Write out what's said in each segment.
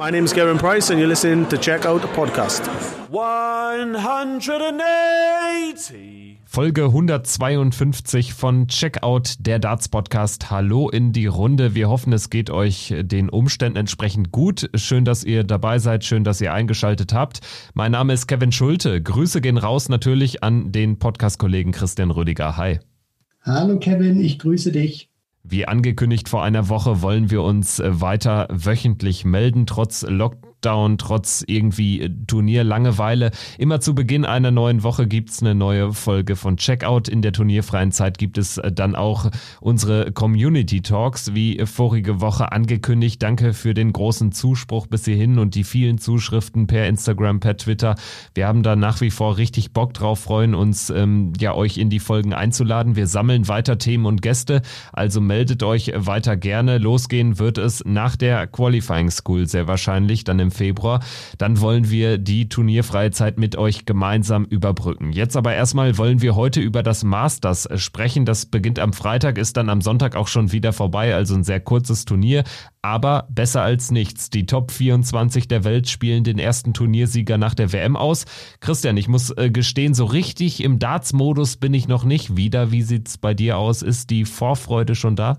My name is Gavin Price, and you're listening to Check Out the Podcast. 180. Folge 152 von Checkout, der Darts Podcast. Hallo in die Runde. Wir hoffen, es geht euch den Umständen entsprechend gut. Schön, dass ihr dabei seid. Schön, dass ihr eingeschaltet habt. Mein Name ist Kevin Schulte. Grüße gehen raus natürlich an den Podcast-Kollegen Christian Rüdiger. Hi. Hallo Kevin, ich grüße dich. Wie angekündigt vor einer Woche wollen wir uns äh, weiter wöchentlich melden, trotz Lockdown Lockdown, trotz irgendwie äh, Turnierlangeweile. Immer zu Beginn einer neuen Woche gibt's eine neue Folge von Checkout. In der turnierfreien Zeit gibt es äh, dann auch unsere Community Talks, wie vorige Woche angekündigt. Danke für den großen Zuspruch bis hierhin und die vielen Zuschriften per Instagram, per Twitter. Wir haben da nach wie vor richtig Bock drauf, freuen uns, ähm, ja, euch in die Folgen einzuladen. Wir sammeln weiter Themen und Gäste, also meldet euch weiter gerne. Losgehen wird es nach der Qualifying School sehr wahrscheinlich, dann im im Februar. Dann wollen wir die turnierfreie Zeit mit euch gemeinsam überbrücken. Jetzt aber erstmal wollen wir heute über das Masters sprechen. Das beginnt am Freitag, ist dann am Sonntag auch schon wieder vorbei, also ein sehr kurzes Turnier. Aber besser als nichts. Die Top 24 der Welt spielen den ersten Turniersieger nach der WM aus. Christian, ich muss äh, gestehen, so richtig im Darts-Modus bin ich noch nicht wieder. Wie sieht's bei dir aus? Ist die Vorfreude schon da?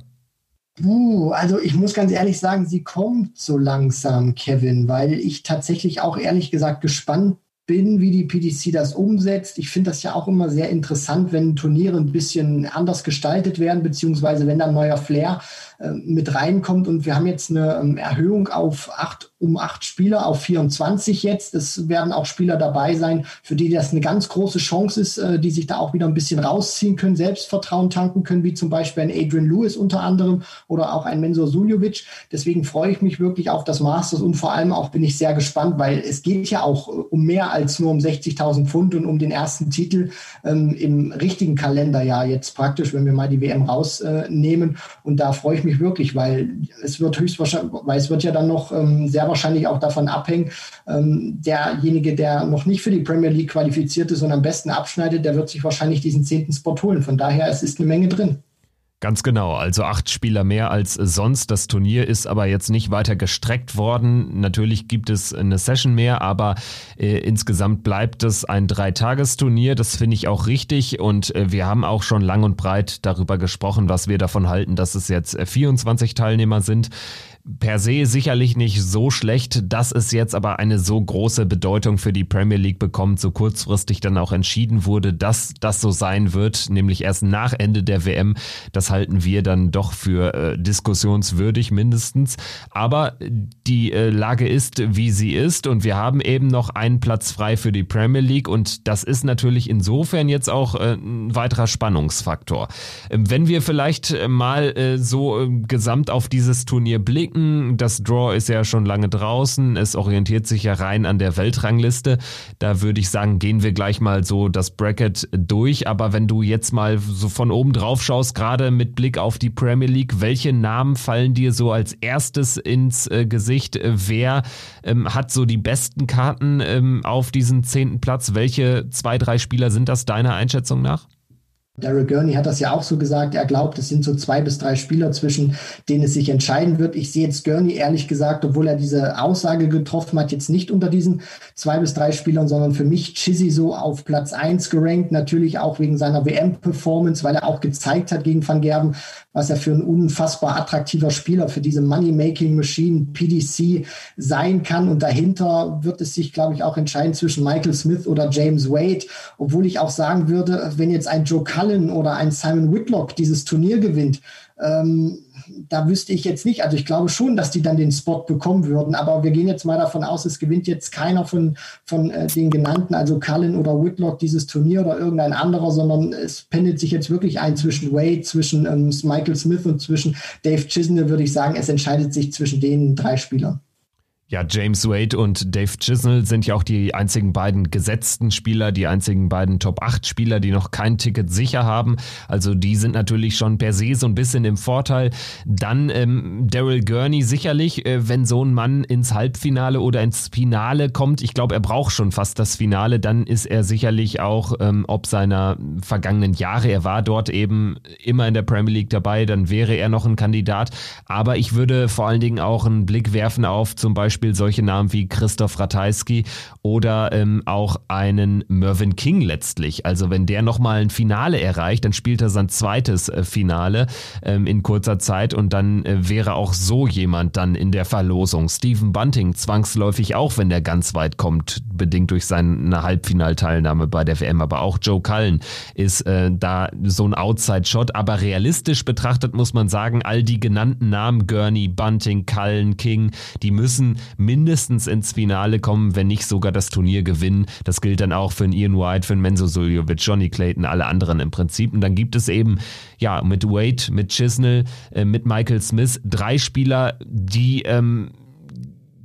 Uh, also ich muss ganz ehrlich sagen, sie kommt so langsam, Kevin, weil ich tatsächlich auch ehrlich gesagt gespannt bin, wie die PDC das umsetzt. Ich finde das ja auch immer sehr interessant, wenn Turniere ein bisschen anders gestaltet werden, beziehungsweise wenn da ein neuer Flair mit reinkommt. Und wir haben jetzt eine ähm, Erhöhung auf acht um acht Spieler auf 24 jetzt. Es werden auch Spieler dabei sein, für die das eine ganz große Chance ist, äh, die sich da auch wieder ein bisschen rausziehen können, Selbstvertrauen tanken können, wie zum Beispiel ein Adrian Lewis unter anderem oder auch ein Mensur Suljovic. Deswegen freue ich mich wirklich auf das Masters und vor allem auch bin ich sehr gespannt, weil es geht ja auch äh, um mehr als nur um 60.000 Pfund und um den ersten Titel ähm, im richtigen Kalenderjahr jetzt praktisch, wenn wir mal die WM rausnehmen. Äh, und da freue ich mich wirklich, weil es wird höchstwahrscheinlich, weil es wird ja dann noch ähm, sehr wahrscheinlich auch davon abhängen. Ähm, derjenige, der noch nicht für die Premier League qualifiziert ist und am besten abschneidet, der wird sich wahrscheinlich diesen zehnten Spot holen. Von daher, es ist eine Menge drin. Ganz genau, also acht Spieler mehr als sonst. Das Turnier ist aber jetzt nicht weiter gestreckt worden. Natürlich gibt es eine Session mehr, aber äh, insgesamt bleibt es ein Dreitagesturnier. Das finde ich auch richtig und äh, wir haben auch schon lang und breit darüber gesprochen, was wir davon halten, dass es jetzt 24 Teilnehmer sind per se sicherlich nicht so schlecht, dass es jetzt aber eine so große Bedeutung für die Premier League bekommt, so kurzfristig dann auch entschieden wurde, dass das so sein wird, nämlich erst nach Ende der WM. Das halten wir dann doch für äh, diskussionswürdig mindestens. Aber die äh, Lage ist, wie sie ist und wir haben eben noch einen Platz frei für die Premier League und das ist natürlich insofern jetzt auch äh, ein weiterer Spannungsfaktor. Ähm, wenn wir vielleicht äh, mal äh, so äh, gesamt auf dieses Turnier blicken, denken, das Draw ist ja schon lange draußen, es orientiert sich ja rein an der Weltrangliste. Da würde ich sagen, gehen wir gleich mal so das Bracket durch. Aber wenn du jetzt mal so von oben drauf schaust, gerade mit Blick auf die Premier League, welche Namen fallen dir so als erstes ins äh, Gesicht? Wer ähm, hat so die besten Karten ähm, auf diesen zehnten Platz? Welche zwei, drei Spieler sind das deiner Einschätzung nach? Daryl Gurney hat das ja auch so gesagt. Er glaubt, es sind so zwei bis drei Spieler, zwischen denen es sich entscheiden wird. Ich sehe jetzt Gurney ehrlich gesagt, obwohl er diese Aussage getroffen hat, jetzt nicht unter diesen zwei bis drei Spielern, sondern für mich Chizzy so auf Platz eins gerankt. Natürlich auch wegen seiner WM-Performance, weil er auch gezeigt hat gegen Van Gerben, was er für ein unfassbar attraktiver Spieler für diese Money-Making-Machine PDC sein kann. Und dahinter wird es sich, glaube ich, auch entscheiden zwischen Michael Smith oder James Wade. Obwohl ich auch sagen würde, wenn jetzt ein Joe Cullen oder ein Simon Whitlock dieses Turnier gewinnt, ähm, da wüsste ich jetzt nicht. Also ich glaube schon, dass die dann den Spot bekommen würden. Aber wir gehen jetzt mal davon aus, es gewinnt jetzt keiner von, von äh, den genannten, also Cullen oder Whitlock, dieses Turnier oder irgendein anderer, sondern es pendelt sich jetzt wirklich ein zwischen Wade, zwischen ähm, Michael Smith und zwischen Dave Chisnell, würde ich sagen. Es entscheidet sich zwischen den drei Spielern. Ja, James Wade und Dave Chisnell sind ja auch die einzigen beiden gesetzten Spieler, die einzigen beiden Top 8 Spieler, die noch kein Ticket sicher haben. Also die sind natürlich schon per se so ein bisschen im Vorteil. Dann ähm, Daryl Gurney sicherlich, äh, wenn so ein Mann ins Halbfinale oder ins Finale kommt, ich glaube, er braucht schon fast das Finale, dann ist er sicherlich auch ähm, ob seiner vergangenen Jahre, er war dort eben immer in der Premier League dabei, dann wäre er noch ein Kandidat. Aber ich würde vor allen Dingen auch einen Blick werfen auf zum Beispiel Beispiel solche Namen wie Christoph Ratajski oder ähm, auch einen Mervyn King letztlich. Also wenn der nochmal ein Finale erreicht, dann spielt er sein zweites äh, Finale ähm, in kurzer Zeit und dann äh, wäre auch so jemand dann in der Verlosung. Stephen Bunting zwangsläufig auch, wenn der ganz weit kommt, bedingt durch seine Halbfinalteilnahme bei der WM. Aber auch Joe Cullen ist äh, da so ein Outside-Shot. Aber realistisch betrachtet muss man sagen, all die genannten Namen, Gurney, Bunting, Cullen, King, die müssen mindestens ins Finale kommen, wenn nicht sogar das Turnier gewinnen. Das gilt dann auch für einen Ian White, für einen Menzo Suljovic, Johnny Clayton, alle anderen im Prinzip. Und dann gibt es eben, ja, mit Wade, mit Chisnell, äh, mit Michael Smith drei Spieler, die ähm,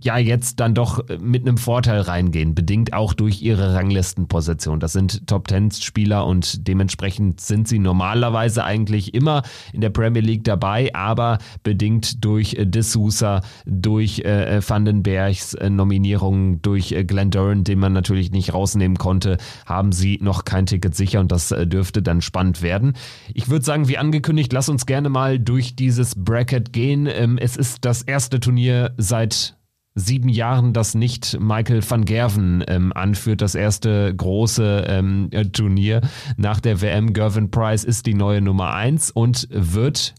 ja jetzt dann doch äh, mit einem Vorteil reingehen, bedingt auch durch ihre Ranglistenposition. Das sind Top Ten Spieler und dementsprechend sind sie normalerweise eigentlich immer in der Premier League dabei, aber bedingt durch äh, D'Souza, durch äh, äh Vandenbergs äh, Nominierungen, durch äh, Glenn Duran, den man natürlich nicht rausnehmen konnte, haben sie noch kein Ticket sicher und das äh, dürfte dann spannend werden. Ich würde sagen, wie angekündigt, lass uns gerne mal durch dieses Bracket gehen. Ähm, es ist das erste Turnier seit sieben Jahren das nicht Michael van Gerven ähm, anführt, das erste große ähm, Turnier nach der WM. Gervin Price ist die neue Nummer eins und wird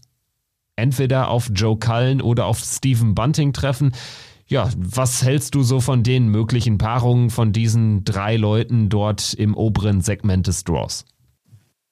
entweder auf Joe Cullen oder auf Stephen Bunting treffen. Ja, was hältst du so von den möglichen Paarungen von diesen drei Leuten dort im oberen Segment des Draws?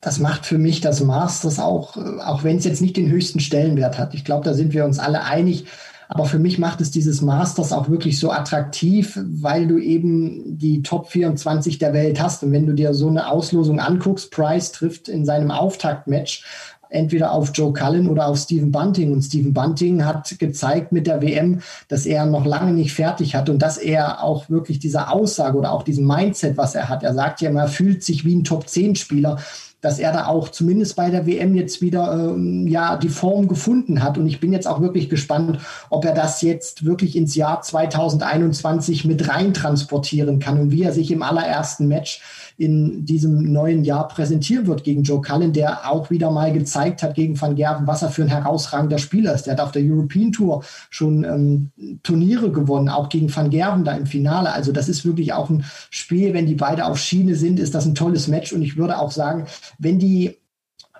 Das macht für mich das Masters auch, äh, auch wenn es jetzt nicht den höchsten Stellenwert hat. Ich glaube, da sind wir uns alle einig aber für mich macht es dieses Masters auch wirklich so attraktiv, weil du eben die Top 24 der Welt hast. Und wenn du dir so eine Auslosung anguckst, Price trifft in seinem Auftaktmatch entweder auf Joe Cullen oder auf Stephen Bunting. Und Stephen Bunting hat gezeigt mit der WM, dass er noch lange nicht fertig hat und dass er auch wirklich diese Aussage oder auch diesen Mindset, was er hat. Er sagt ja immer, er fühlt sich wie ein Top-10-Spieler dass er da auch zumindest bei der WM jetzt wieder ähm, ja die Form gefunden hat. Und ich bin jetzt auch wirklich gespannt, ob er das jetzt wirklich ins Jahr 2021 mit rein transportieren kann und wie er sich im allerersten Match in diesem neuen Jahr präsentieren wird gegen Joe Cullen, der auch wieder mal gezeigt hat gegen Van Gerven, was er für ein herausragender Spieler ist. Der hat auf der European Tour schon ähm, Turniere gewonnen, auch gegen Van Gerven da im Finale. Also das ist wirklich auch ein Spiel, wenn die beide auf Schiene sind, ist das ein tolles Match. Und ich würde auch sagen, wenn die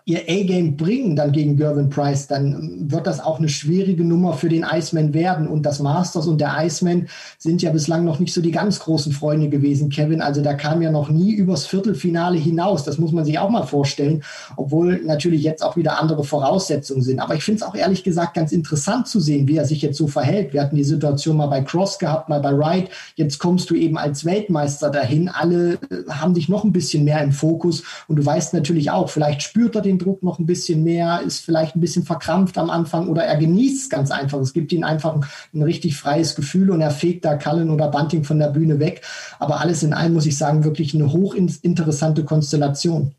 ihr A-Game bringen dann gegen Gervin Price, dann wird das auch eine schwierige Nummer für den Iceman werden. Und das Masters und der Iceman sind ja bislang noch nicht so die ganz großen Freunde gewesen, Kevin. Also da kam ja noch nie übers Viertelfinale hinaus. Das muss man sich auch mal vorstellen, obwohl natürlich jetzt auch wieder andere Voraussetzungen sind. Aber ich finde es auch ehrlich gesagt ganz interessant zu sehen, wie er sich jetzt so verhält. Wir hatten die Situation mal bei Cross gehabt, mal bei Wright. Jetzt kommst du eben als Weltmeister dahin. Alle äh, haben dich noch ein bisschen mehr im Fokus. Und du weißt natürlich auch, vielleicht spürt er den den Druck noch ein bisschen mehr, ist vielleicht ein bisschen verkrampft am Anfang oder er genießt es ganz einfach. Es gibt ihm einfach ein, ein richtig freies Gefühl und er fegt da Cullen oder Bunting von der Bühne weg. Aber alles in allem muss ich sagen, wirklich eine hochinteressante Konstellation.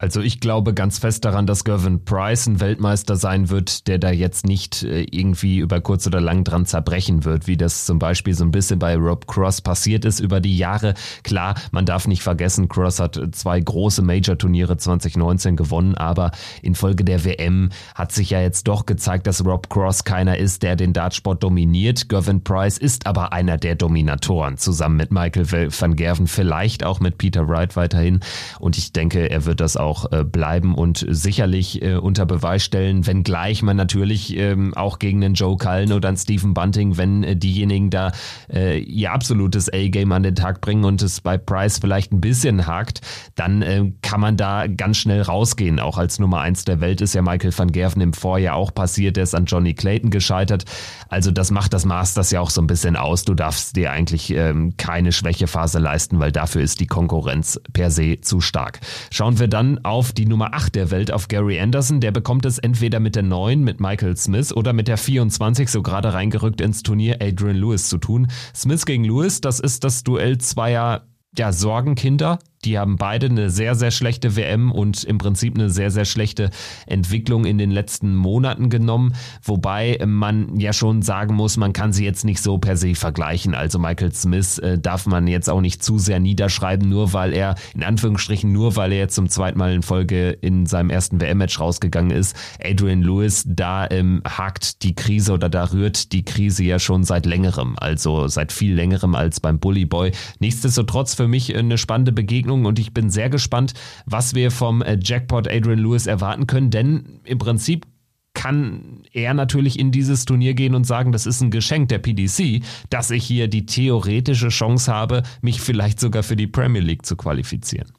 Also ich glaube ganz fest daran, dass Gervin Price ein Weltmeister sein wird, der da jetzt nicht äh, irgendwie über kurz oder lang dran zerbrechen wird, wie das zum Beispiel so ein bisschen bei Rob Cross passiert ist über die Jahre. Klar, man darf nicht vergessen, Cross hat zwei große Major-Turniere 2019 gewonnen, aber infolge der WM hat sich ja jetzt doch gezeigt, dass Rob Cross keiner ist, der den Dartsport dominiert. Gervin Price ist aber einer der Dominatoren, zusammen mit Michael van Gerven, vielleicht auch mit Peter Wright weiterhin. Und ich denke, er wird das auch auch äh, bleiben und sicherlich äh, unter Beweis stellen, wenngleich man natürlich ähm, auch gegen einen Joe Cullen oder einen Stephen Bunting, wenn äh, diejenigen da äh, ihr absolutes A-Game an den Tag bringen und es bei Price vielleicht ein bisschen hakt, dann äh, kann man da ganz schnell rausgehen. Auch als Nummer eins der Welt ist ja Michael van Gerven im Vorjahr auch passiert, der ist an Johnny Clayton gescheitert. Also das macht das Masters ja auch so ein bisschen aus. Du darfst dir eigentlich ähm, keine Schwächephase leisten, weil dafür ist die Konkurrenz per se zu stark. Schauen wir dann auf die Nummer 8 der Welt, auf Gary Anderson. Der bekommt es entweder mit der 9, mit Michael Smith, oder mit der 24, so gerade reingerückt ins Turnier, Adrian Lewis zu tun. Smith gegen Lewis, das ist das Duell zweier ja, Sorgenkinder Die haben beide eine sehr, sehr schlechte WM und im Prinzip eine sehr, sehr schlechte Entwicklung in den letzten Monaten genommen. Wobei man ja schon sagen muss, man kann sie jetzt nicht so per se vergleichen. Also Michael Smith äh, darf man jetzt auch nicht zu sehr niederschreiben, nur weil er, in Anführungsstrichen, nur weil er jetzt zum zweiten Mal in Folge in seinem ersten WM-Match rausgegangen ist. Adrian Lewis, da ähm, hakt die Krise oder da rührt die Krise ja schon seit längerem, also seit viel längerem als beim Bully Boy. Nichtsdestotrotz für mich eine spannende Begegnung Begegnung und ich bin sehr gespannt, was wir vom äh, Jackpot Adrian Lewis erwarten können, denn im Prinzip kann er natürlich in dieses Turnier gehen und sagen, das ist ein Geschenk der PDC, dass ich hier die theoretische Chance habe, mich vielleicht sogar für die Premier League zu qualifizieren.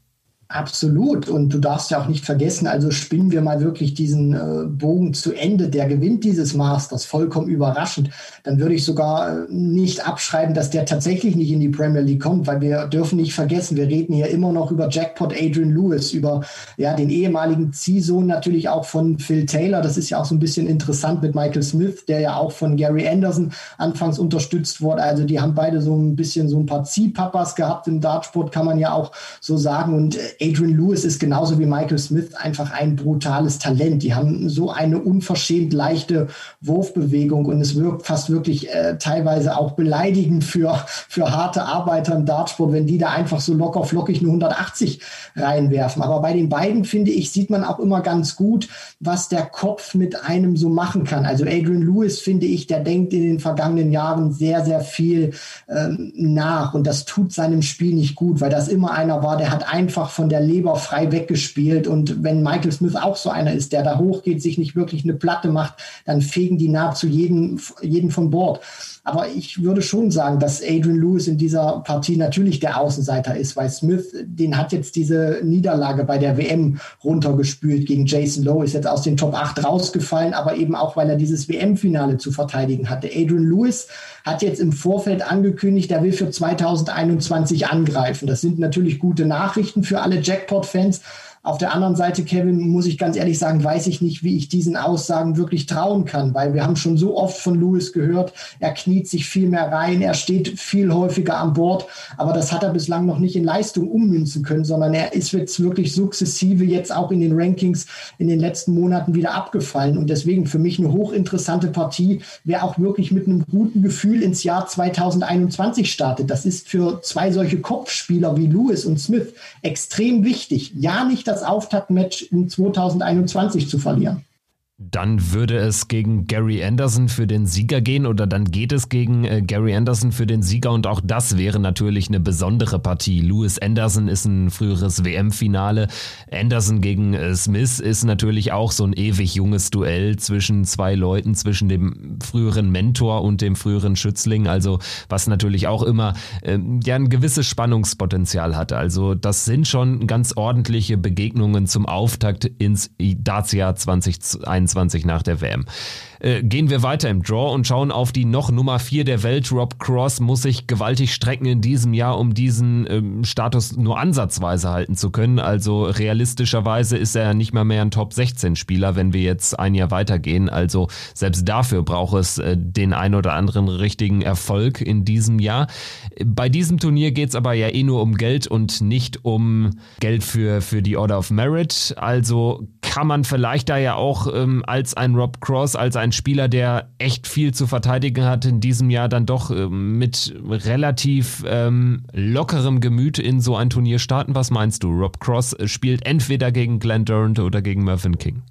Absolut. Und du darfst ja auch nicht vergessen, also spinnen wir mal wirklich diesen äh, Bogen zu Ende. Der gewinnt dieses Masters vollkommen überraschend. Dann würde ich sogar äh, nicht abschreiben, dass der tatsächlich nicht in die Premier League kommt, weil wir dürfen nicht vergessen, wir reden hier immer noch über Jackpot Adrian Lewis, über ja, den ehemaligen Ziehsohn natürlich auch von Phil Taylor. Das ist ja auch so ein bisschen interessant mit Michael Smith, der ja auch von Gary Anderson anfangs unterstützt wurde. Also die haben beide so ein bisschen so ein paar Ziehpapas gehabt im Dartsport, kann man ja auch so sagen. Und äh, Adrian Lewis ist genauso wie Michael Smith einfach ein brutales Talent. Die haben so eine unverschämt leichte Wurfbewegung und es wirkt fast wirklich äh, teilweise auch beleidigend für, für harte Arbeiter im Dartsport, wenn die da einfach so locker flockig nur 180 reinwerfen. Aber bei den beiden, finde ich, sieht man auch immer ganz gut, was der Kopf mit einem so machen kann. Also Adrian Lewis, finde ich, der denkt in den vergangenen Jahren sehr, sehr viel ähm, nach und das tut seinem Spiel nicht gut, weil das immer einer war, der hat einfach von der Leber frei weggespielt. Und wenn Michael Smith auch so einer ist, der da hochgeht, sich nicht wirklich eine Platte macht, dann fegen die nahezu jeden, jeden von Bord. Aber ich würde schon sagen, dass Adrian Lewis in dieser Partie natürlich der Außenseiter ist, weil Smith, den hat jetzt diese Niederlage bei der WM runtergespült gegen Jason Lowe, ist jetzt aus den Top 8 rausgefallen, aber eben auch, weil er dieses WM-Finale zu verteidigen hatte. Adrian Lewis hat jetzt im Vorfeld angekündigt, er will für 2021 angreifen. Das sind natürlich gute Nachrichten für alle jackpot fans. Auf der anderen Seite, Kevin, muss ich ganz ehrlich sagen, weiß ich nicht, wie ich diesen Aussagen wirklich trauen kann, weil wir haben schon so oft von Lewis gehört, er kniet sich viel mehr rein, er steht viel häufiger an Bord, aber das hat er bislang noch nicht in Leistung ummünzen können, sondern er ist jetzt wirklich sukzessive jetzt auch in den Rankings in den letzten Monaten wieder abgefallen und deswegen für mich eine hochinteressante Partie, wer auch wirklich mit einem guten Gefühl ins Jahr 2021 startet. Das ist für zwei solche Kopfspieler wie Lewis und Smith extrem wichtig. Ja, nicht das Auftaktmatch in 2021 zu verlieren. Dann würde es gegen Gary Anderson für den Sieger gehen oder dann geht es gegen äh, Gary Anderson für den Sieger und auch das wäre natürlich eine besondere Partie. Lewis Anderson ist ein früheres WM-Finale. Anderson gegen äh, Smith ist natürlich auch so ein ewig junges Duell zwischen zwei Leuten, zwischen dem früheren Mentor und dem früheren Schützling. Also was natürlich auch immer äh, ja ein gewisses Spannungspotenzial hat. Also das sind schon ganz ordentliche Begegnungen zum Auftakt ins Dacia 2021. 2022 nach der WM. Äh, gehen wir weiter im Draw und schauen auf die noch Nummer 4 der Welt. Rob Cross muss sich gewaltig strecken in diesem Jahr, um diesen ähm, Status nur ansatzweise halten zu können. Also realistischerweise ist er nicht mal mehr ein Top 16 Spieler, wenn wir jetzt ein Jahr weitergehen. Also selbst dafür braucht es äh, den ein oder anderen richtigen Erfolg in diesem Jahr. Bei diesem Turnier geht es aber ja eh nur um Geld und nicht um Geld für, für die Order of Merit. Also kann man vielleicht da ja auch ähm, als ein Rob Cross, als ein Spieler, der echt viel zu verteidigen hat, in diesem Jahr dann doch ähm, mit relativ ähm, lockerem Gemüt in so ein Turnier starten. Was meinst du? Rob Cross spielt entweder gegen Glenn Durant oder gegen Mervyn King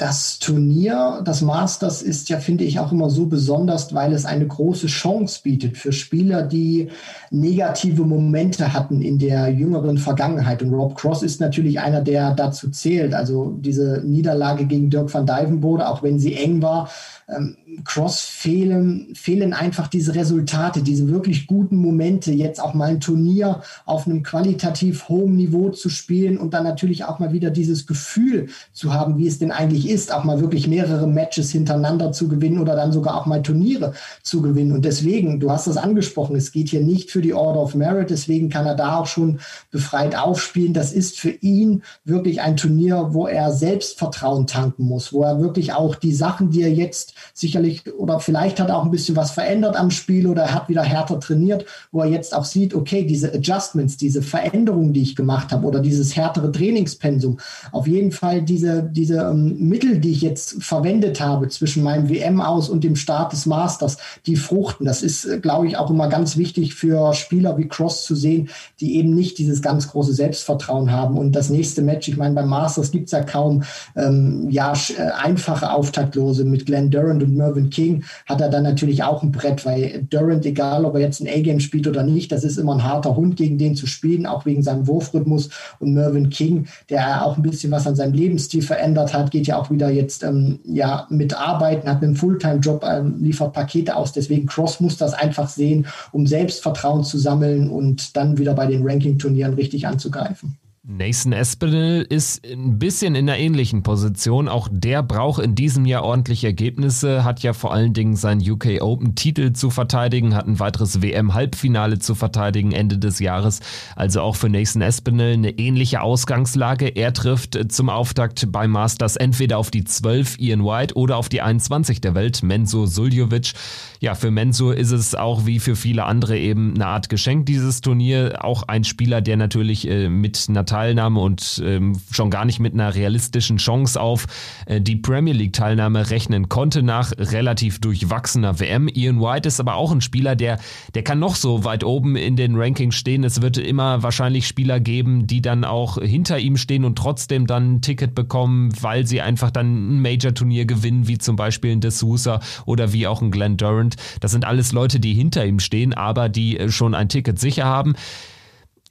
das Turnier, das Masters ist ja, finde ich, auch immer so besonders, weil es eine große Chance bietet für Spieler, die negative Momente hatten in der jüngeren Vergangenheit. Und Rob Cross ist natürlich einer, der dazu zählt. Also diese Niederlage gegen Dirk van Dijvenbode, auch wenn sie eng war, ähm, Cross fehlen, fehlen einfach diese Resultate, diese wirklich guten Momente, jetzt auch mal ein Turnier auf einem qualitativ hohen Niveau zu spielen und dann natürlich auch mal wieder dieses Gefühl zu haben, wie es denn eigentlich ist, auch mal wirklich mehrere Matches hintereinander zu gewinnen oder dann sogar auch mal Turniere zu gewinnen. Und deswegen, du hast das angesprochen, es geht hier nicht für die Order of Merit, deswegen kann er da auch schon befreit aufspielen. Das ist für ihn wirklich ein Turnier, wo er Selbstvertrauen tanken muss, wo er wirklich auch die Sachen, die er jetzt sicherlich oder vielleicht hat auch ein bisschen was verändert am Spiel oder er hat wieder härter trainiert, wo er jetzt auch sieht, okay, diese Adjustments, diese Veränderungen, die ich gemacht habe oder dieses härtere Trainingspensum, auf jeden Fall diese, diese ähm, Mittel, die ich jetzt verwendet habe zwischen meinem WM aus und dem Start des Masters, die fruchten. Das ist, äh, glaube ich, auch immer ganz wichtig für Spieler wie Cross zu sehen, die eben nicht dieses ganz große Selbstvertrauen haben. Und das nächste Match, ich meine, beim Masters gibt es ja kaum ähm, ja, äh, einfache Auftaktlose. Mit Glenn Durant und Mervyn King hat er dann natürlich auch ein Brett, weil Durant, egal ob er jetzt ein A-Game spielt oder nicht, das ist immer ein harter Hund, gegen den zu spielen, auch wegen seinem Wurfrhythmus. Und Mervyn King, der auch ein bisschen was an seinem Lebensstil verändert hat, geht ja auch wieder jetzt ähm, ja mit Arbeiten, hat einen Fulltime-Job, ähm, liefert Pakete aus. Deswegen Cross muss das einfach sehen, um Selbstvertrauen zu sammeln und dann wieder bei den Ranking-Turnieren richtig anzugreifen. Nathan Espinel ist ein bisschen in einer ähnlichen Position. Auch der braucht in diesem Jahr ordentlich Ergebnisse, hat ja vor allen Dingen seinen UK Open Titel zu verteidigen, hat ein weiteres WM-Halbfinale zu verteidigen Ende des Jahres. Also auch für Nathan Espinel eine ähnliche Ausgangslage. Er trifft zum Auftakt bei Masters entweder auf die 12 Ian White oder auf die 21 der Welt, Menzo Suljovic. Ja, für Menzo ist es auch wie für viele andere eben eine Art Geschenk, dieses Turnier. Auch ein Spieler, der natürlich äh, mit einer Teilnahme und ähm, schon gar nicht mit einer realistischen Chance auf äh, die Premier League Teilnahme rechnen konnte nach relativ durchwachsener WM. Ian White ist aber auch ein Spieler, der, der kann noch so weit oben in den Rankings stehen. Es wird immer wahrscheinlich Spieler geben, die dann auch hinter ihm stehen und trotzdem dann ein Ticket bekommen, weil sie einfach dann ein Major-Turnier gewinnen, wie zum Beispiel ein D'Souza oder wie auch ein Glenn Durant. Das sind alles Leute, die hinter ihm stehen, aber die äh, schon ein Ticket sicher haben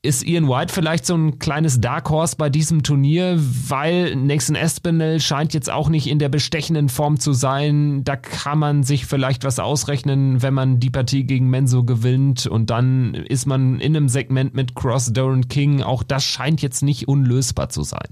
ist Ian White vielleicht so ein kleines Dark Horse bei diesem Turnier, weil Nathan Espinel scheint jetzt auch nicht in der bestechenden Form zu sein. Da kann man sich vielleicht was ausrechnen, wenn man die Partie gegen Menzo gewinnt und dann ist man in einem Segment mit Cross, Doran King. Auch das scheint jetzt nicht unlösbar zu sein.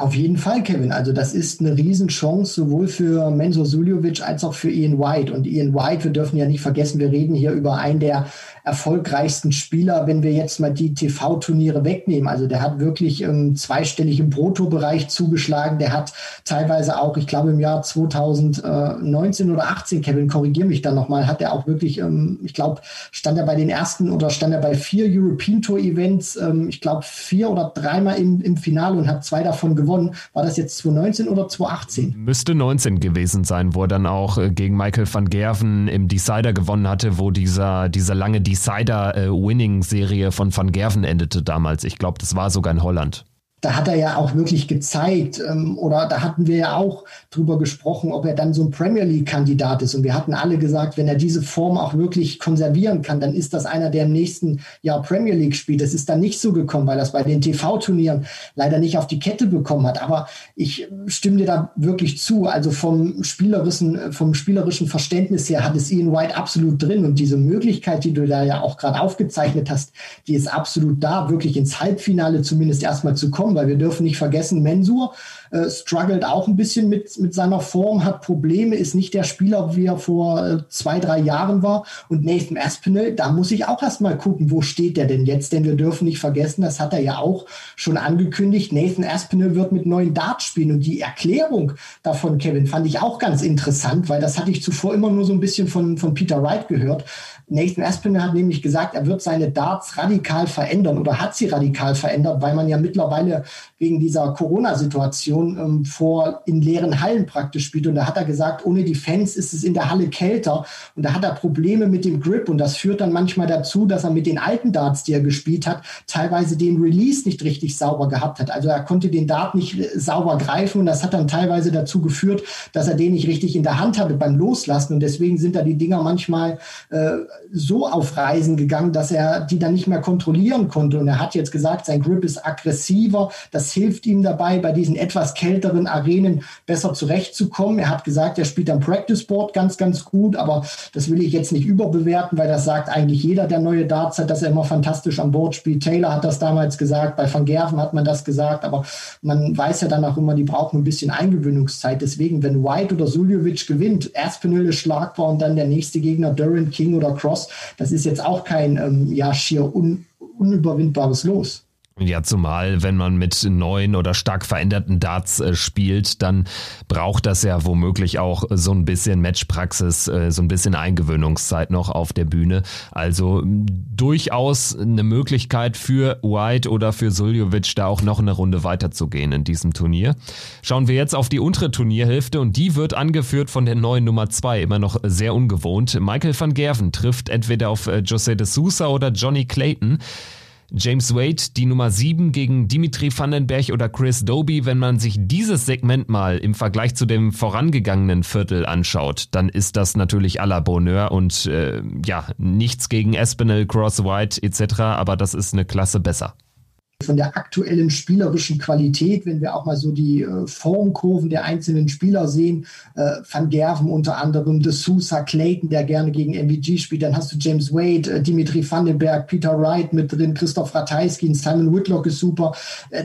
Auf jeden Fall, Kevin. Also das ist eine Riesenchance sowohl für Menzo Suljovic als auch für Ian White. Und Ian White, wir dürfen ja nicht vergessen, wir reden hier über einen der erfolgreichsten Spieler, wenn wir jetzt mal die TV-Turniere wegnehmen. Also der hat wirklich ähm, zweistellig im Bruttobereich zugeschlagen. Der hat teilweise auch, ich glaube im Jahr 2019 oder 18, Kevin, korrigiere mich dann nochmal, hat er auch wirklich, ähm, ich glaube, stand er bei den ersten oder stand er bei vier European Tour Events, ähm, ich glaube vier oder dreimal im, im Finale und hat zwei davon gewonnen. War das jetzt 2019 oder 2018? Müsste 19 gewesen sein, wo er dann auch äh, gegen Michael van Gerven im Decider gewonnen hatte, wo dieser, dieser lange Decider-Winning-Serie äh, von Van Gerven endete damals. Ich glaube, das war sogar in Holland da hat er ja auch wirklich gezeigt, ähm, oder da hatten wir ja auch drüber gesprochen, ob er dann so ein Premier League-Kandidat ist. Und wir hatten alle gesagt, wenn er diese Form auch wirklich konservieren kann, dann ist das einer, der im nächsten Jahr Premier League spielt. Das ist dann nicht so gekommen, weil das bei den TV-Turnieren leider nicht auf die Kette bekommen hat. Aber ich stimme dir da wirklich zu. Also vom spielerischen, vom spielerischen Verständnis her hat es Ian White absolut drin. Und diese Möglichkeit, die du da ja auch gerade aufgezeichnet hast, die ist absolut da, wirklich ins Halbfinale zumindest erstmal zu kommen, weil wir dürfen nicht vergessen, Mensur äh, struggelt auch ein bisschen mit, mit seiner Form, hat Probleme, ist nicht der Spieler, wie er vor äh, zwei, drei Jahren war. Und Nathan Aspinall, da muss ich auch erstmal gucken, wo steht der denn jetzt? Denn wir dürfen nicht vergessen, das hat er ja auch schon angekündigt. Nathan Aspinall wird mit neuen Darts spielen. Und die Erklärung davon, Kevin, fand ich auch ganz interessant, weil das hatte ich zuvor immer nur so ein bisschen von, von Peter Wright gehört. Nathan Aspinall hat nämlich gesagt, er wird seine Darts radikal verändern oder hat sie radikal verändert, weil man ja mittlerweile wegen dieser Corona-Situation ähm, vor in leeren Hallen praktisch spielt. Und da hat er gesagt, ohne die Fans ist es in der Halle kälter. Und da hat er Probleme mit dem Grip. Und das führt dann manchmal dazu, dass er mit den alten Darts, die er gespielt hat, teilweise den Release nicht richtig sauber gehabt hat. Also er konnte den Dart nicht äh, sauber greifen. Und das hat dann teilweise dazu geführt, dass er den nicht richtig in der Hand hatte beim Loslassen. Und deswegen sind da die Dinger manchmal äh, so auf Reisen gegangen, dass er die dann nicht mehr kontrollieren konnte. Und er hat jetzt gesagt, sein Grip ist aggressiver. Das hilft ihm dabei, bei diesen etwas kälteren Arenen besser zurechtzukommen. Er hat gesagt, er spielt am Practice Board ganz, ganz gut, aber das will ich jetzt nicht überbewerten, weil das sagt eigentlich jeder, der neue Darts hat, dass er immer fantastisch am Board spielt. Taylor hat das damals gesagt, bei Van Gerven hat man das gesagt, aber man weiß ja dann auch immer, die brauchen ein bisschen Eingewöhnungszeit. Deswegen, wenn White oder Suljovic gewinnt, Aspinall ist schlagbar und dann der nächste Gegner Durant, King oder Cross, das ist jetzt auch kein ähm, ja schier un unüberwindbares Los. Ja, zumal, wenn man mit neuen oder stark veränderten Darts äh, spielt, dann braucht das ja womöglich auch so ein bisschen Matchpraxis, äh, so ein bisschen Eingewöhnungszeit noch auf der Bühne. Also durchaus eine Möglichkeit für White oder für Suljovic da auch noch eine Runde weiterzugehen in diesem Turnier. Schauen wir jetzt auf die untere Turnierhälfte und die wird angeführt von der neuen Nummer zwei, immer noch sehr ungewohnt. Michael van Gerven trifft entweder auf äh, José de Sousa oder Johnny Clayton. James Wade die Nummer 7 gegen Dimitri Vandenberg oder Chris Doby. Wenn man sich dieses Segment mal im Vergleich zu dem vorangegangenen Viertel anschaut, dann ist das natürlich à la Bonheur und äh, ja, nichts gegen Espinel, Cross White etc., aber das ist eine Klasse besser von der aktuellen spielerischen Qualität, wenn wir auch mal so die äh, Formkurven der einzelnen Spieler sehen, äh, Van Gerven unter anderem, De Sousa, Clayton, der gerne gegen MVG spielt, dann hast du James Wade, äh, Dimitri Vandenberg, Peter Wright mit drin, Christoph Ratajski, Simon Whitlock ist super,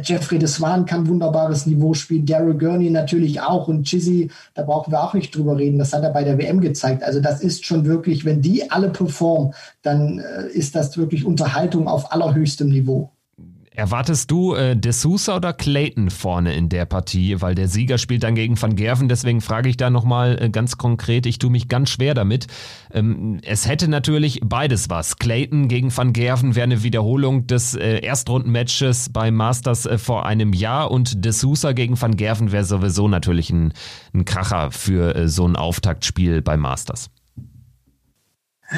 Jeffrey de Swan kann wunderbares Niveau spielen, Daryl Gurney natürlich auch und Chizzy, da brauchen wir auch nicht drüber reden, das hat er bei der WM gezeigt. Also das ist schon wirklich, wenn die alle performen, dann ist das wirklich Unterhaltung auf allerhöchstem Niveau. Erwartest du äh, De Sousa oder Clayton vorne in der Partie? Weil der Sieger spielt dann gegen Van Gerven, deswegen frage ich da nochmal äh, ganz konkret. Ich tue mich ganz schwer damit. Ähm, es hätte natürlich beides was. Clayton gegen Van Gerven wäre eine Wiederholung des äh, Erstrundenmatches beim Masters äh, vor einem Jahr und De Sousa gegen Van Gerven wäre sowieso natürlich ein, ein Kracher für äh, so ein Auftaktspiel beim Masters.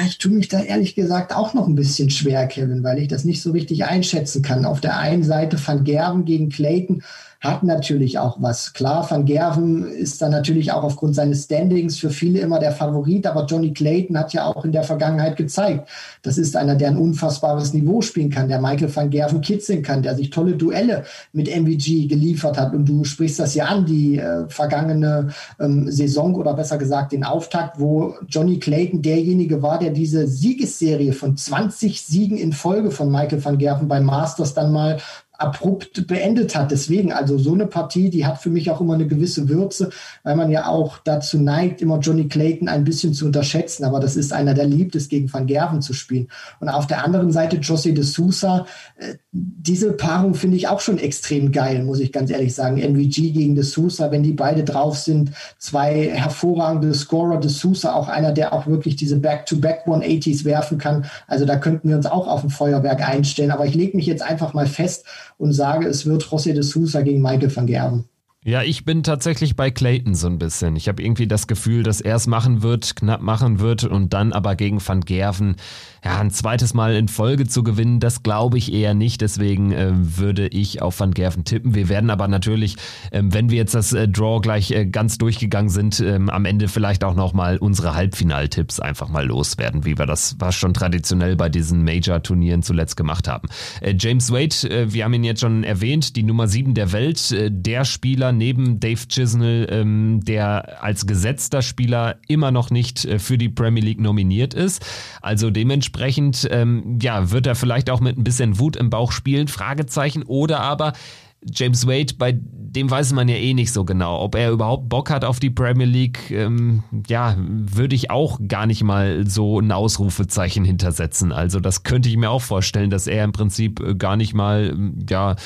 Ich tue mich da ehrlich gesagt auch noch ein bisschen schwer, Kevin, weil ich das nicht so richtig einschätzen kann. Auf der einen Seite Van Gerven gegen Clayton hat natürlich auch was. Klar, Van Gerven ist dann natürlich auch aufgrund seines Standings für viele immer der Favorit, aber Johnny Clayton hat ja auch in der Vergangenheit gezeigt, das ist einer, der ein unfassbares Niveau spielen kann, der Michael van Gerven kitzeln kann, der sich tolle Duelle mit MVG geliefert hat. Und du sprichst das ja an, die äh, vergangene ähm, Saison oder besser gesagt den Auftakt, wo Johnny Clayton derjenige war, der diese Siegesserie von 20 Siegen in Folge von Michael van Gerven beim Masters dann mal abrupt beendet hat. Deswegen, also so eine Partie, die hat für mich auch immer eine gewisse Würze, weil man ja auch dazu neigt, immer Johnny Clayton ein bisschen zu unterschätzen. Aber das ist einer, der liebt es, gegen Van Gerven zu spielen. Und auf der anderen Seite José de Sousa, äh, diese Paarung finde ich auch schon extrem geil, muss ich ganz ehrlich sagen. MVG gegen de Sousa, wenn die beide drauf sind, zwei hervorragende Scorer, de Sousa auch einer, der auch wirklich diese Back-to-Back 180s werfen kann. Also da könnten wir uns auch auf ein Feuerwerk einstellen. Aber ich lege mich jetzt einfach mal fest, und sage, es wird José de Sousa gegen Michael van Gerben. Ja, ich bin tatsächlich bei Clayton so ein bisschen. Ich habe irgendwie das Gefühl, dass er es machen wird, knapp machen wird und dann aber gegen Van Gerven ja, ein zweites Mal in Folge zu gewinnen, das glaube ich eher nicht. Deswegen äh, würde ich auf Van Gerven tippen. Wir werden aber natürlich, äh, wenn wir jetzt das äh, Draw gleich äh, ganz durchgegangen sind, ähm, am Ende vielleicht auch nochmal unsere Halbfinaltipps einfach mal loswerden, wie wir das was schon traditionell bei diesen Major-Turnieren zuletzt gemacht haben. Äh, James Wade, äh, wir haben ihn jetzt schon erwähnt, die Nummer 7 der Welt, der Spieler neben Dave Chisnell, ähm, der als gesetzter Spieler immer noch nicht für die Premier League nominiert ist. Also dementsprechend ähm, ja, wird er vielleicht auch mit ein bisschen Wut im Bauch spielen, Fragezeichen. Oder aber James Wade, bei dem weiß man ja eh nicht so genau, ob er überhaupt Bock hat auf die Premier League. Ähm, ja, würde ich auch gar nicht mal so ein Ausrufezeichen hintersetzen. Also das könnte ich mir auch vorstellen, dass er im Prinzip äh, gar nicht mal, ja,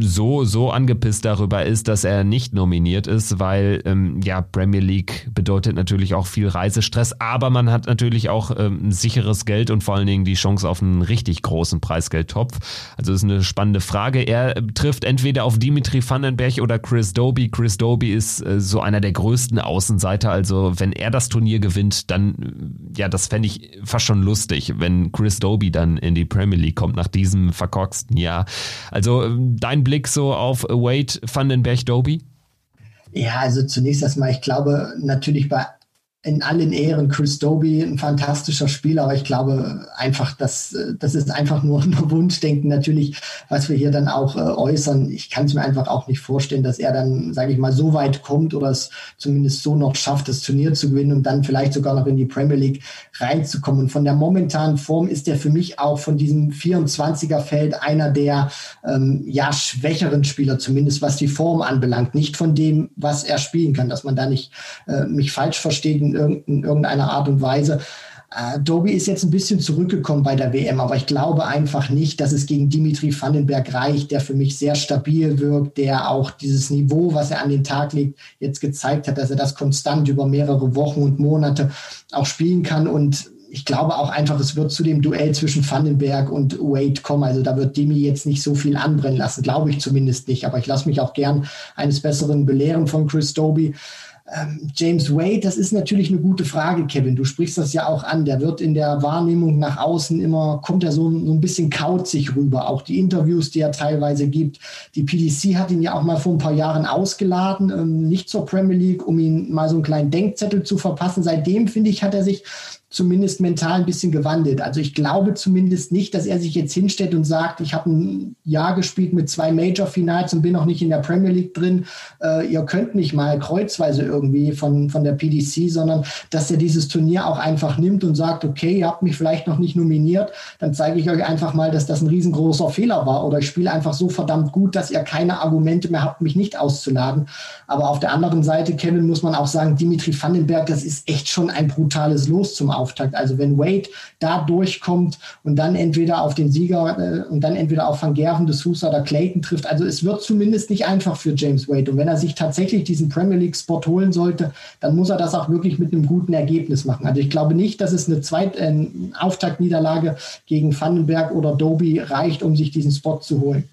so, so angepisst darüber ist, dass er nicht nominiert ist, weil ähm, ja, Premier League bedeutet natürlich auch viel Reisestress, aber man hat natürlich auch ähm, sicheres Geld und vor allen Dingen die Chance auf einen richtig großen Preisgeldtopf. Also ist eine spannende Frage. Er äh, trifft entweder auf Dimitri Vandenberg oder Chris Doby. Chris Doby ist äh, so einer der größten Außenseiter. Also wenn er das Turnier gewinnt, dann, äh, ja, das fände ich fast schon lustig, wenn Chris Doby dann in die Premier League kommt nach diesem verkorksten Jahr. Also ähm, dein Blick so auf Wade Vandenberg Doby? Ja, also zunächst erstmal, ich glaube natürlich bei in allen Ehren Chris Doby, ein fantastischer Spieler, aber ich glaube einfach, dass das ist einfach nur ein Wunschdenken natürlich, was wir hier dann auch äh, äußern. Ich kann es mir einfach auch nicht vorstellen, dass er dann, sage ich mal, so weit kommt oder es zumindest so noch schafft, das Turnier zu gewinnen und dann vielleicht sogar noch in die Premier League reinzukommen. von der momentanen Form ist er für mich auch von diesem 24er Feld einer der ähm, ja schwächeren Spieler, zumindest was die Form anbelangt. Nicht von dem, was er spielen kann, dass man da nicht äh, mich falsch versteht in, irgendeiner Art und Weise. Äh, Doby ist jetzt ein bisschen zurückgekommen bei der WM, aber ich glaube einfach nicht, dass es gegen Dimitri Vandenberg reicht, der für mich sehr stabil wirkt, der auch dieses Niveau, was er an den Tag legt, jetzt gezeigt hat, dass er das konstant über mehrere Wochen und Monate auch spielen kann und ich glaube auch einfach, es wird zu dem Duell zwischen Vandenberg und Wade kommen. Also da wird Demi jetzt nicht so viel anbrennen lassen, glaube ich zumindest nicht. Aber ich lasse mich auch gern eines Besseren belehren von Chris Doby. Ähm, James Wade, das ist natürlich eine gute Frage, Kevin. Du sprichst das ja auch an. Der wird in der Wahrnehmung nach außen immer, kommt er so, so ein bisschen kauzig rüber. Auch die Interviews, die er teilweise gibt. Die PDC hat ihn ja auch mal vor ein paar Jahren ausgeladen, ähm, nicht zur Premier League, um ihn mal so einen kleinen Denkzettel zu verpassen. Seitdem, finde ich, hat er sich zumindest mental ein bisschen gewandelt. Also ich glaube zumindest nicht, dass er sich jetzt hinstellt und sagt, ich habe ein Jahr gespielt mit zwei Major-Finals und bin noch nicht in der Premier League drin. Äh, ihr könnt mich mal kreuzweise irgendwie von, von der PDC, sondern dass er dieses Turnier auch einfach nimmt und sagt, okay, ihr habt mich vielleicht noch nicht nominiert, dann zeige ich euch einfach mal, dass das ein riesengroßer Fehler war oder ich spiele einfach so verdammt gut, dass ihr keine Argumente mehr habt, mich nicht auszuladen. Aber auf der anderen Seite, Kevin, muss man auch sagen, Dimitri Vandenberg, das ist echt schon ein brutales Los zum Auftakt. Also wenn Wade da durchkommt und dann entweder auf den Sieger äh, und dann entweder auf Van Gerven, De Sousa oder Clayton trifft, also es wird zumindest nicht einfach für James Wade. Und wenn er sich tatsächlich diesen Premier League Spot holen sollte, dann muss er das auch wirklich mit einem guten Ergebnis machen. Also ich glaube nicht, dass es eine Zweit äh, Auftaktniederlage gegen Vandenberg oder Doby reicht, um sich diesen Spot zu holen.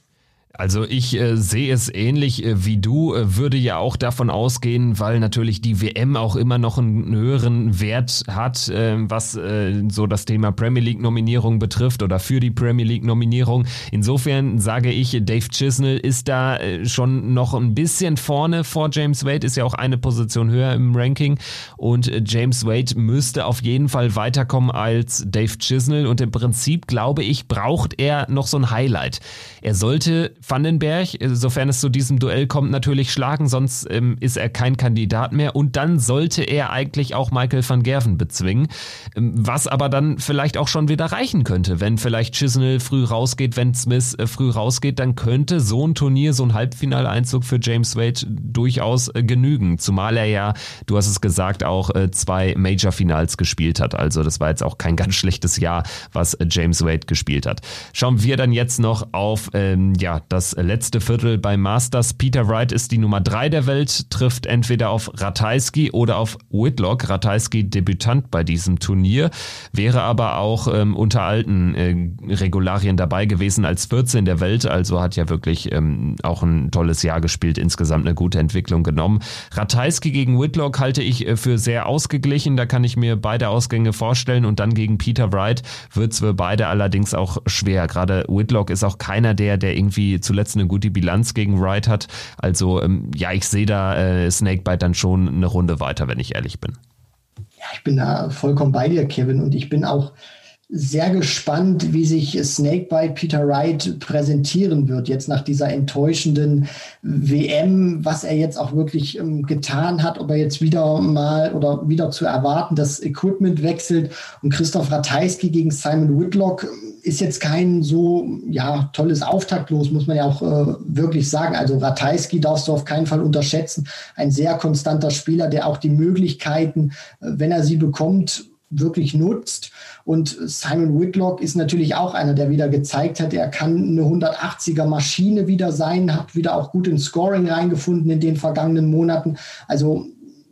Also ich äh, sehe es ähnlich äh, wie du, äh, würde ja auch davon ausgehen, weil natürlich die WM auch immer noch einen höheren Wert hat, äh, was äh, so das Thema Premier League Nominierung betrifft oder für die Premier League Nominierung. Insofern sage ich, Dave Chisnell ist da äh, schon noch ein bisschen vorne vor James Wade, ist ja auch eine Position höher im Ranking und James Wade müsste auf jeden Fall weiterkommen als Dave Chisnell und im Prinzip glaube ich, braucht er noch so ein Highlight. Er sollte Vandenberg, sofern es zu diesem Duell kommt, natürlich schlagen, sonst ähm, ist er kein Kandidat mehr. Und dann sollte er eigentlich auch Michael van Gerven bezwingen, ähm, was aber dann vielleicht auch schon wieder reichen könnte. Wenn vielleicht Chisnell früh rausgeht, wenn Smith äh, früh rausgeht, dann könnte so ein Turnier, so ein Halbfinaleinzug für James Wade durchaus äh, genügen. Zumal er ja, du hast es gesagt, auch äh, zwei Major-Finals gespielt hat. Also das war jetzt auch kein ganz schlechtes Jahr, was äh, James Wade gespielt hat. Schauen wir dann jetzt noch auf ähm, ja, das letzte Viertel beim Masters. Peter Wright ist die Nummer drei der Welt, trifft entweder auf Ratajski oder auf Whitlock. Ratajski Debütant bei diesem Turnier, wäre aber auch ähm, unter alten äh, Regularien dabei gewesen als 14 der Welt, also hat ja wirklich ähm, auch ein tolles Jahr gespielt, insgesamt eine gute Entwicklung genommen. Ratajski gegen Whitlock halte ich äh, für sehr ausgeglichen, da kann ich mir beide Ausgänge vorstellen und dann gegen Peter Wright wird es für beide allerdings auch schwer. Gerade Whitlock ist auch keiner der, der irgendwie zuletzt eine gute Bilanz gegen Wright hat. Also ähm, ja, ich sehe da äh, Snakebite dann schon eine Runde weiter, wenn ich ehrlich bin. Ja, ich bin da vollkommen bei dir, Kevin, und ich bin auch sehr gespannt, wie sich Snakebite Peter Wright präsentieren wird, jetzt nach dieser enttäuschenden WM, was er jetzt auch wirklich ähm, getan hat, ob er jetzt wieder mal oder wieder zu erwarten, das Equipment wechselt und Christoph Ratajski gegen Simon Whitlock ist jetzt kein so ja tolles Auftaktlos, muss man ja auch äh, wirklich sagen. Also Ratajski darfst du auf keinen Fall unterschätzen. Ein sehr konstanter Spieler, der auch die Möglichkeiten, äh, wenn er sie bekommt, wirklich nutzt. Und Simon Whitlock ist natürlich auch einer, der wieder gezeigt hat, er kann eine 180er Maschine wieder sein, hat wieder auch gut ins Scoring reingefunden in den vergangenen Monaten. Also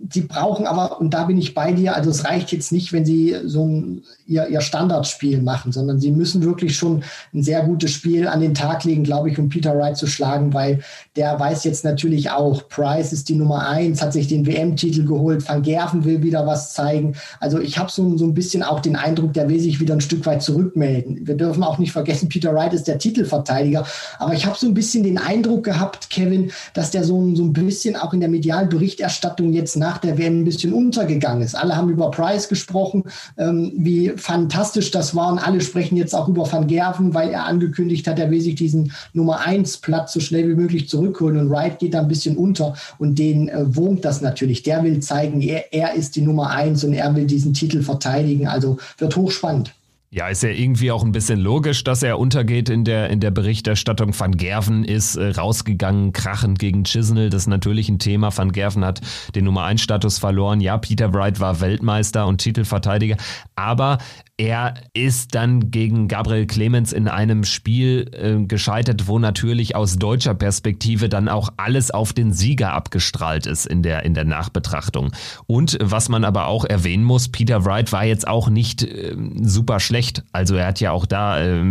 sie brauchen aber, und da bin ich bei dir, also es reicht jetzt nicht, wenn sie so ein, ihr, ihr Standardspiel machen, sondern sie müssen wirklich schon ein sehr gutes Spiel an den Tag legen, glaube ich, um Peter Wright zu schlagen, weil der weiß jetzt natürlich auch, Price ist die Nummer eins, hat sich den WM-Titel geholt, Van Gerven will wieder was zeigen. Also ich habe so, so ein bisschen auch den Eindruck, der will sich wieder ein Stück weit zurückmelden. Wir dürfen auch nicht vergessen, Peter Wright ist der Titelverteidiger, aber ich habe so ein bisschen den Eindruck gehabt, Kevin, dass der so, so ein bisschen auch in der medialen Berichterstattung jetzt nach nach der WM ein bisschen untergegangen ist. Alle haben über Price gesprochen, ähm, wie fantastisch das war und alle sprechen jetzt auch über Van Gerven, weil er angekündigt hat, er will sich diesen Nummer 1 Platz so schnell wie möglich zurückholen und Wright geht da ein bisschen unter und den äh, wurmt das natürlich. Der will zeigen, er, er ist die Nummer 1 und er will diesen Titel verteidigen. Also wird hochspannend. Ja, ist ja irgendwie auch ein bisschen logisch, dass er untergeht in der, in der Berichterstattung. Van Gerven ist äh, rausgegangen, krachend gegen Chisnell. Das ist natürlich ein Thema. Van Gerven hat den Nummer 1 Status verloren. Ja, Peter Wright war Weltmeister und Titelverteidiger. Aber er ist dann gegen Gabriel Clemens in einem Spiel äh, gescheitert, wo natürlich aus deutscher Perspektive dann auch alles auf den Sieger abgestrahlt ist in der, in der Nachbetrachtung. Und was man aber auch erwähnen muss, Peter Wright war jetzt auch nicht äh, super schlecht. Also er hat ja auch da äh,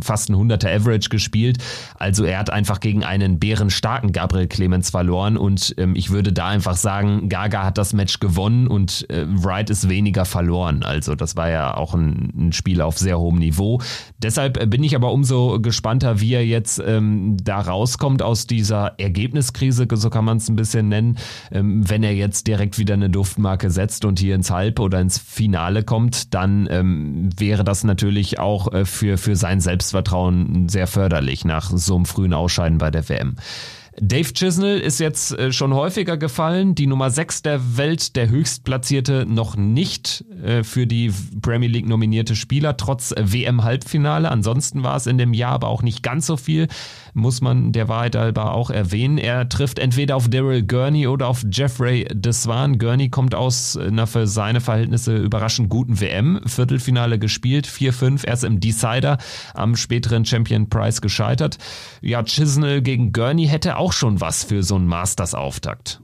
fast ein 100er Average gespielt. Also er hat einfach gegen einen bärenstarken Gabriel Clemens verloren und ähm, ich würde da einfach sagen, Gaga hat das Match gewonnen und äh, Wright ist weniger verloren. Also das war ja auch ein ein, Spiel auf sehr hohem Niveau. Deshalb bin ich aber umso gespannter, wie er jetzt ähm, da rauskommt aus dieser Ergebniskrise, so kann man es ein bisschen nennen, ähm, wenn er jetzt direkt wieder eine Duftmarke setzt und hier ins Halb- oder ins Finale kommt, dann ähm, wäre das natürlich auch äh, für, für sein Selbstvertrauen sehr förderlich nach so einem frühen Ausscheiden bei der WM. Dave Chisnell ist jetzt äh, schon häufiger gefallen. Die Nummer 6 der Welt, der höchstplatzierte, noch nicht äh, für die Premier League nominierte Spieler, trotz WM-Halbfinale. Ansonsten war es in dem Jahr aber auch nicht ganz so viel, muss man der Wahrheit halber auch erwähnen. Er trifft entweder auf Daryl Gurney oder auf Jeffrey Deswan. Gurney kommt aus einer für seine Verhältnisse überraschend guten WM-Viertelfinale gespielt, 4-5, erst im Decider am späteren Champion Prize gescheitert. Ja, Chisnell gegen Gurney hätte auch schon was für so einen Masters-Auftakt.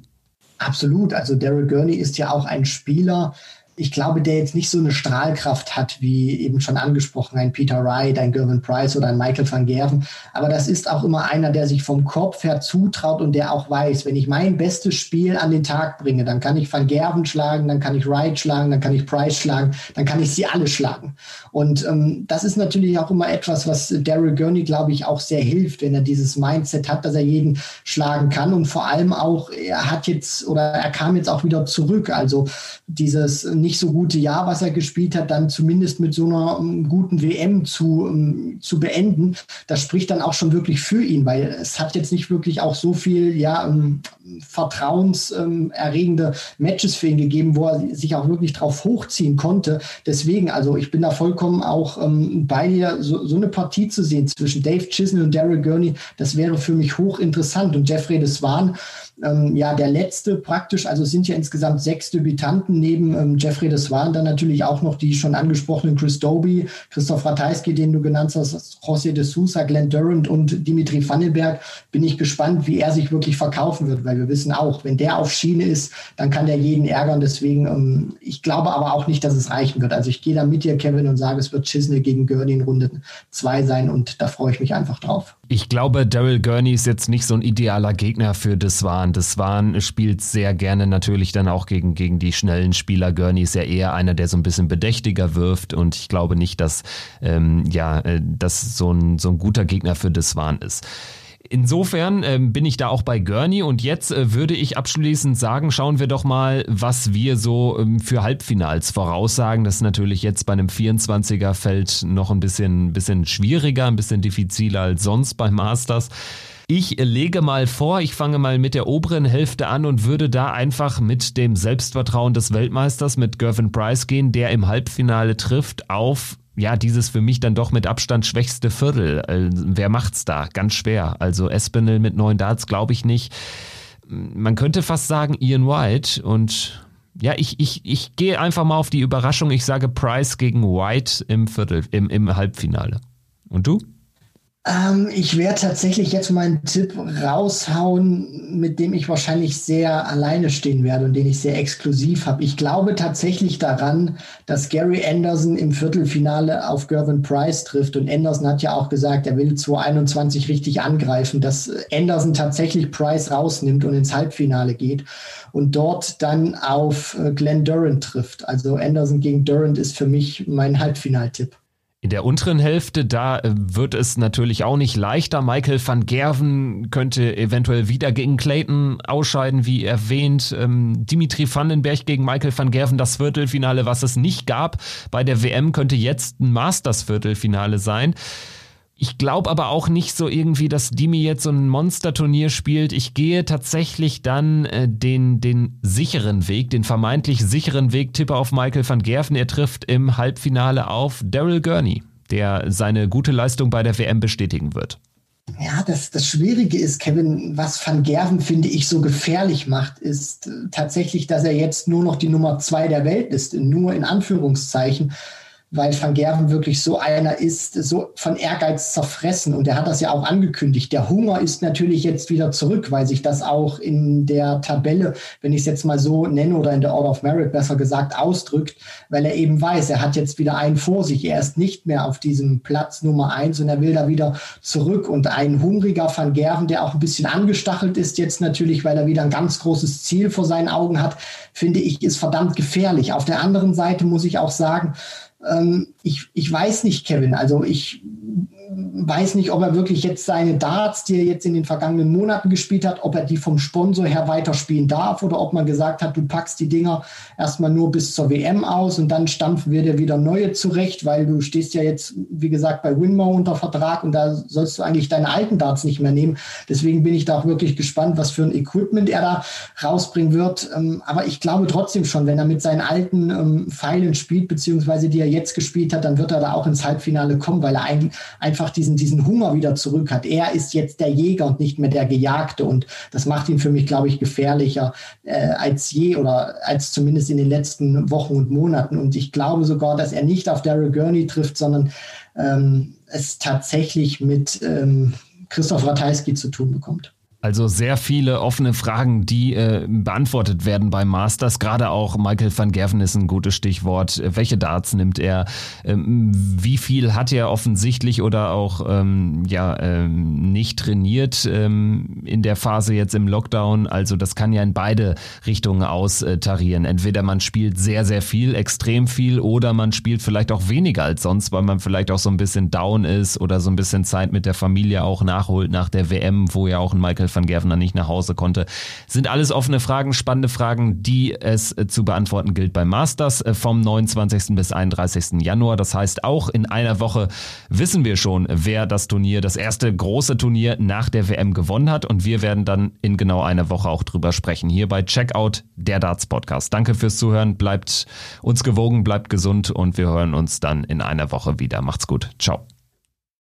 Absolut. Also Daryl Gurney ist ja auch ein Spieler, ich glaube, der jetzt nicht so eine Strahlkraft hat, wie eben schon angesprochen, ein Peter Wright, ein Gervin Price oder ein Michael van Gerven. Aber das ist auch immer einer, der sich vom Kopf her zutraut und der auch weiß, wenn ich mein bestes Spiel an den Tag bringe, dann kann ich van Gerven schlagen, dann kann ich Wright schlagen, dann kann ich Price schlagen, dann kann ich sie alle schlagen. Und ähm, das ist natürlich auch immer etwas, was Daryl Gurney, glaube ich, auch sehr hilft, wenn er dieses Mindset hat, dass er jeden schlagen kann. Und vor allem auch, er hat jetzt oder er kam jetzt auch wieder zurück. Also dieses nicht so gute Jahr, was er gespielt hat, dann zumindest mit so einer ähm, guten WM zu, ähm, zu beenden, das spricht dann auch schon wirklich für ihn, weil es hat jetzt nicht wirklich auch so viel ja, ähm, vertrauenserregende Matches für ihn gegeben, wo er sich auch wirklich drauf hochziehen konnte. Deswegen, also ich bin da vollkommen auch bei dir, so, so, eine Partie zu sehen zwischen Dave Chisnell und Daryl Gurney, das wäre für mich hochinteressant. Und Jeffrey Deswan, ähm, ja, der letzte praktisch, also es sind ja insgesamt sechs Debütanten neben ähm, Jeffrey das waren dann natürlich auch noch die schon angesprochenen Chris Doby, Christoph Ratajski, den du genannt hast, José de Sousa, Glenn Durant und Dimitri Vandenberg. Bin ich gespannt, wie er sich wirklich verkaufen wird, weil wir wissen auch, wenn der auf Schiene ist, dann kann der jeden ärgern. Deswegen, ähm, ich glaube aber auch nicht, dass es reichen wird. Also ich gehe da mit dir, Kevin, und sage, es wird Chisney gegen Gurney in Runde zwei sein und da freue ich mich einfach drauf. Ich glaube, Daryl Gurney ist jetzt nicht so ein idealer Gegner für Deswan. Deswan spielt sehr gerne natürlich dann auch gegen, gegen die schnellen Spieler. Gurney ist ja eher einer, der so ein bisschen bedächtiger wirft und ich glaube nicht, dass ähm, ja, äh, das so ein, so ein guter Gegner für Deswan ist. Insofern äh, bin ich da auch bei Gurney und jetzt äh, würde ich abschließend sagen, schauen wir doch mal, was wir so ähm, für Halbfinals voraussagen. Das ist natürlich jetzt bei einem 24er Feld noch ein bisschen, bisschen schwieriger, ein bisschen diffiziler als sonst bei Masters. Ich lege mal vor, ich fange mal mit der oberen Hälfte an und würde da einfach mit dem Selbstvertrauen des Weltmeisters, mit Gervin Price gehen, der im Halbfinale trifft auf ja, dieses für mich dann doch mit Abstand schwächste Viertel. Äh, wer macht's da? Ganz schwer. Also Espinel mit neun Darts glaube ich nicht. Man könnte fast sagen Ian White und ja, ich, ich, ich gehe einfach mal auf die Überraschung. Ich sage Price gegen White im Viertel, im, im Halbfinale. Und du? Ähm, ich werde tatsächlich jetzt meinen Tipp raushauen, mit dem ich wahrscheinlich sehr alleine stehen werde und den ich sehr exklusiv habe. Ich glaube tatsächlich daran, dass Gary Anderson im Viertelfinale auf Gervin Price trifft. Und Anderson hat ja auch gesagt, er will 2021 richtig angreifen, dass Anderson tatsächlich Price rausnimmt und ins Halbfinale geht und dort dann auf äh, Glenn Durant trifft. Also Anderson gegen Durant ist für mich mein Halbfinaltipp. In der unteren Hälfte, da äh, wird es natürlich auch nicht leichter. Michael van Gerven könnte eventuell wieder gegen Clayton ausscheiden, wie erwähnt. Ähm, Dimitri Vandenberg gegen Michael van Gerven, das Viertelfinale, was es nicht gab. Bei der WM könnte jetzt ein Masters-Viertelfinale sein. Ich glaube aber auch nicht so irgendwie, dass Dimi jetzt so ein Monsterturnier spielt. Ich gehe tatsächlich dann äh, den, den sicheren Weg, den vermeintlich sicheren Weg, tippe auf Michael van Gerven. Er trifft im Halbfinale auf Daryl Gurney, der seine gute Leistung bei der WM bestätigen wird. Ja, das, das Schwierige ist, Kevin, was Van Gerven, finde ich, so gefährlich macht, ist äh, tatsächlich, dass er jetzt nur noch die Nummer zwei der Welt ist, nur in Anführungszeichen weil Van Gerven wirklich so einer ist, so von Ehrgeiz zerfressen. Und er hat das ja auch angekündigt. Der Hunger ist natürlich jetzt wieder zurück, weil sich das auch in der Tabelle, wenn ich es jetzt mal so nenne, oder in der Order of Merit besser gesagt, ausdrückt, weil er eben weiß, er hat jetzt wieder einen vor sich. Er ist nicht mehr auf diesem Platz Nummer eins und er will da wieder zurück. Und ein hungriger Van Gerven, der auch ein bisschen angestachelt ist jetzt natürlich, weil er wieder ein ganz großes Ziel vor seinen Augen hat, finde ich, ist verdammt gefährlich. Auf der anderen Seite muss ich auch sagen, ich, ich weiß nicht, Kevin. Also ich weiß nicht, ob er wirklich jetzt seine Darts, die er jetzt in den vergangenen Monaten gespielt hat, ob er die vom Sponsor her weiterspielen darf oder ob man gesagt hat, du packst die Dinger erstmal nur bis zur WM aus und dann stampfen wir dir wieder neue zurecht, weil du stehst ja jetzt, wie gesagt, bei Winmore unter Vertrag und da sollst du eigentlich deine alten Darts nicht mehr nehmen. Deswegen bin ich da auch wirklich gespannt, was für ein Equipment er da rausbringen wird. Ähm, aber ich glaube trotzdem schon, wenn er mit seinen alten ähm, Pfeilen spielt, beziehungsweise die er jetzt gespielt hat, dann wird er da auch ins Halbfinale kommen, weil er einfach die diesen, diesen Hunger wieder zurück hat. Er ist jetzt der Jäger und nicht mehr der Gejagte. Und das macht ihn für mich, glaube ich, gefährlicher äh, als je oder als zumindest in den letzten Wochen und Monaten. Und ich glaube sogar, dass er nicht auf Daryl Gurney trifft, sondern ähm, es tatsächlich mit ähm, Christoph Ratajski zu tun bekommt. Also sehr viele offene Fragen, die äh, beantwortet werden beim Masters. Gerade auch Michael van Gerven ist ein gutes Stichwort. Welche Darts nimmt er? Ähm, wie viel hat er offensichtlich oder auch ähm, ja ähm, nicht trainiert ähm, in der Phase jetzt im Lockdown? Also das kann ja in beide Richtungen austarieren. Entweder man spielt sehr sehr viel, extrem viel, oder man spielt vielleicht auch weniger als sonst, weil man vielleicht auch so ein bisschen down ist oder so ein bisschen Zeit mit der Familie auch nachholt nach der WM, wo ja auch ein Michael van Gerven nicht nach Hause konnte. Sind alles offene Fragen, spannende Fragen, die es äh, zu beantworten gilt beim Masters äh, vom 29. bis 31. Januar. Das heißt, auch in einer Woche wissen wir schon, wer das Turnier, das erste große Turnier nach der WM gewonnen hat. Und wir werden dann in genau einer Woche auch drüber sprechen. Hier bei Checkout, der Darts Podcast. Danke fürs Zuhören. Bleibt uns gewogen, bleibt gesund und wir hören uns dann in einer Woche wieder. Macht's gut. Ciao.